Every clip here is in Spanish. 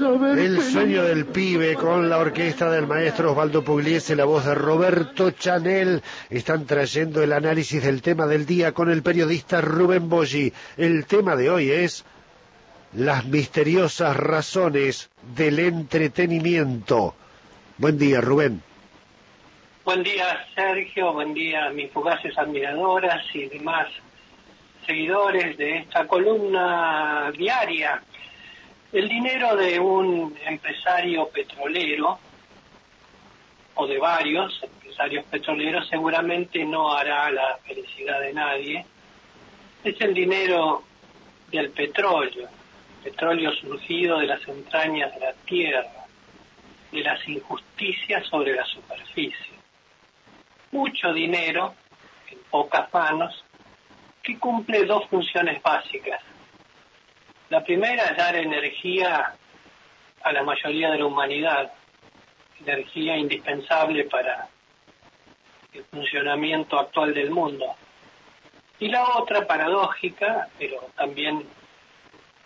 saber. El sueño del pibe con la orquesta del maestro Osvaldo Pugliese, la voz de Roberto Chanel, están trayendo el análisis del tema del día con el periodista Rubén Boggi. El tema de hoy es las misteriosas razones del entretenimiento. Buen día, Rubén. Buen día, Sergio. Buen día, mis fugaces admiradoras y demás seguidores de esta columna diaria. El dinero de un empresario petrolero o de varios empresarios petroleros seguramente no hará la felicidad de nadie. Es el dinero del petróleo, petróleo surgido de las entrañas de la tierra, de las injusticias sobre la superficie. Mucho dinero en pocas manos que cumple dos funciones básicas. La primera es dar energía a la mayoría de la humanidad, energía indispensable para el funcionamiento actual del mundo. Y la otra, paradójica, pero también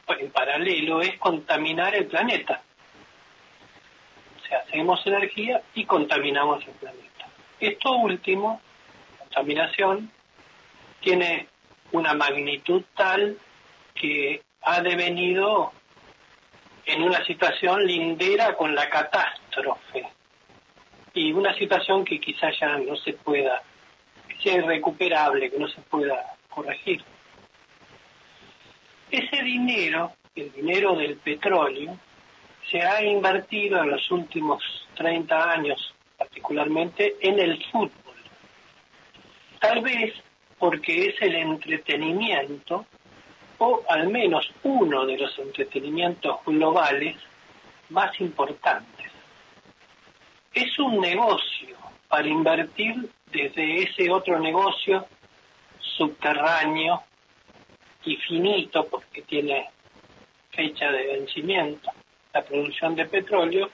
en paralelo, es contaminar el planeta. O sea, hacemos energía y contaminamos el planeta. Esto último, contaminación, tiene una magnitud tal que ha devenido en una situación lindera con la catástrofe y una situación que quizás ya no se pueda, que sea irrecuperable, que no se pueda corregir. Ese dinero, el dinero del petróleo, se ha invertido en los últimos 30 años, particularmente en el fútbol. Tal vez porque es el entretenimiento, o al menos uno de los entretenimientos globales más importantes. Es un negocio para invertir desde ese otro negocio subterráneo y finito, porque tiene fecha de vencimiento, la producción de petróleo,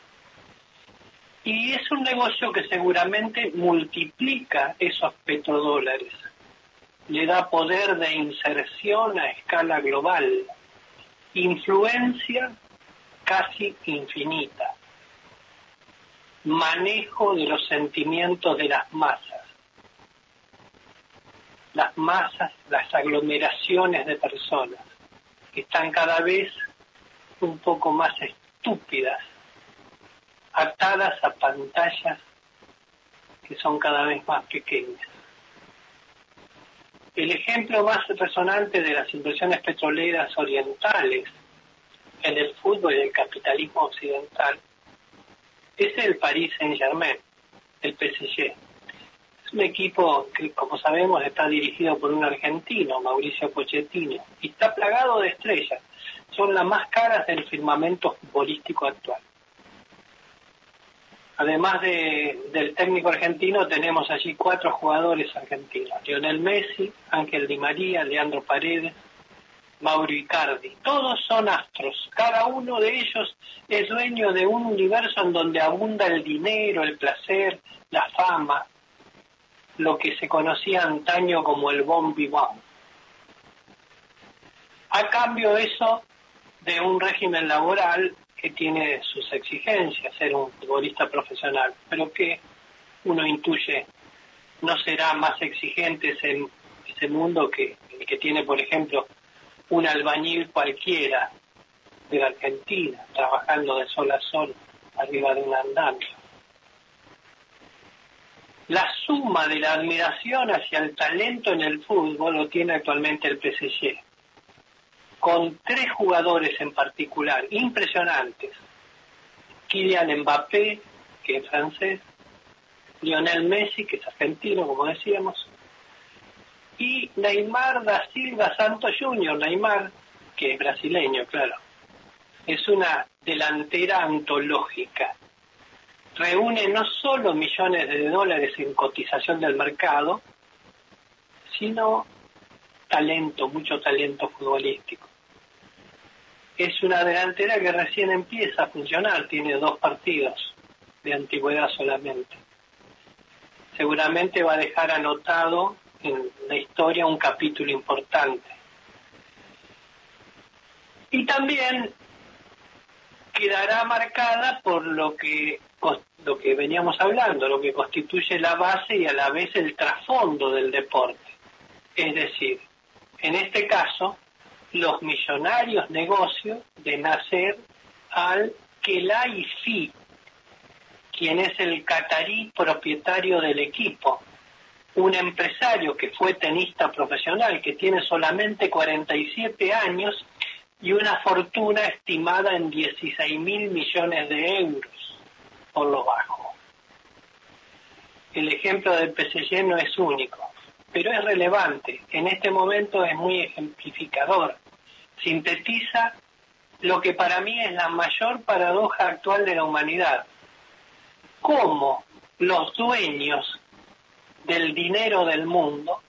y es un negocio que seguramente multiplica esos petrodólares le da poder de inserción a escala global, influencia casi infinita, manejo de los sentimientos de las masas, las masas, las aglomeraciones de personas, que están cada vez un poco más estúpidas, atadas a pantallas que son cada vez más pequeñas. El ejemplo más resonante de las inversiones petroleras orientales en el fútbol y el capitalismo occidental es el Paris Saint-Germain, el PSG. Es un equipo que, como sabemos, está dirigido por un argentino, Mauricio Pochettino, y está plagado de estrellas. Son las más caras del firmamento futbolístico actual. Además del técnico argentino, tenemos allí cuatro jugadores argentinos. Lionel Messi, Ángel Di María, Leandro Paredes, Mauro Icardi. Todos son astros. Cada uno de ellos es dueño de un universo en donde abunda el dinero, el placer, la fama, lo que se conocía antaño como el vivant. A cambio eso de un régimen laboral que tiene sus exigencias ser un futbolista profesional, pero que uno intuye no será más exigente ese, ese mundo que el que tiene, por ejemplo, un albañil cualquiera de la Argentina, trabajando de sol a sol arriba de un andamio. La suma de la admiración hacia el talento en el fútbol lo tiene actualmente el PSG con tres jugadores en particular impresionantes. Kylian Mbappé, que es francés, Lionel Messi, que es argentino, como decíamos, y Neymar da Silva Santos Jr., Neymar, que es brasileño, claro. Es una delantera antológica. Reúne no solo millones de dólares en cotización del mercado, sino talento, mucho talento futbolístico es una delantera que recién empieza a funcionar, tiene dos partidos de antigüedad solamente. Seguramente va a dejar anotado en la historia un capítulo importante. Y también quedará marcada por lo que lo que veníamos hablando, lo que constituye la base y a la vez el trasfondo del deporte. Es decir, en este caso, los millonarios negocios de nacer al Kelaifi, quien es el catarí propietario del equipo, un empresario que fue tenista profesional, que tiene solamente 47 años y una fortuna estimada en 16 mil millones de euros, por lo bajo. El ejemplo del PSG no es único, pero es relevante. En este momento es muy ejemplificador. Sintetiza lo que para mí es la mayor paradoja actual de la humanidad. Cómo los dueños del dinero del mundo,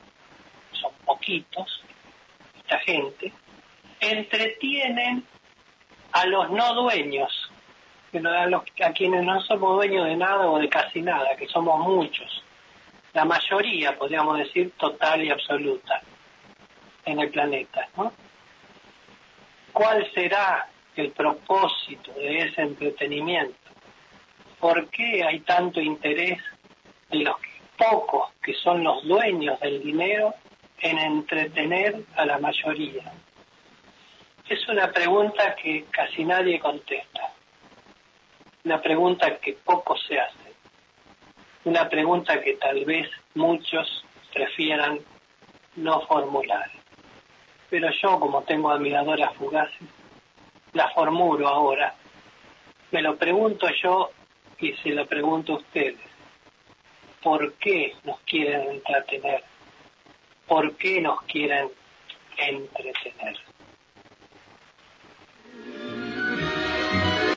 son poquitos, esta gente, entretienen a los no dueños, a, los, a quienes no somos dueños de nada o de casi nada, que somos muchos, la mayoría, podríamos decir, total y absoluta en el planeta. ¿no? ¿Cuál será el propósito de ese entretenimiento? ¿Por qué hay tanto interés de los pocos que son los dueños del dinero en entretener a la mayoría? Es una pregunta que casi nadie contesta, una pregunta que poco se hace, una pregunta que tal vez muchos prefieran no formular. Pero yo, como tengo admiradoras fugaces, la formulo ahora. Me lo pregunto yo y se lo pregunto a ustedes. ¿Por qué nos quieren entretener? ¿Por qué nos quieren entretener?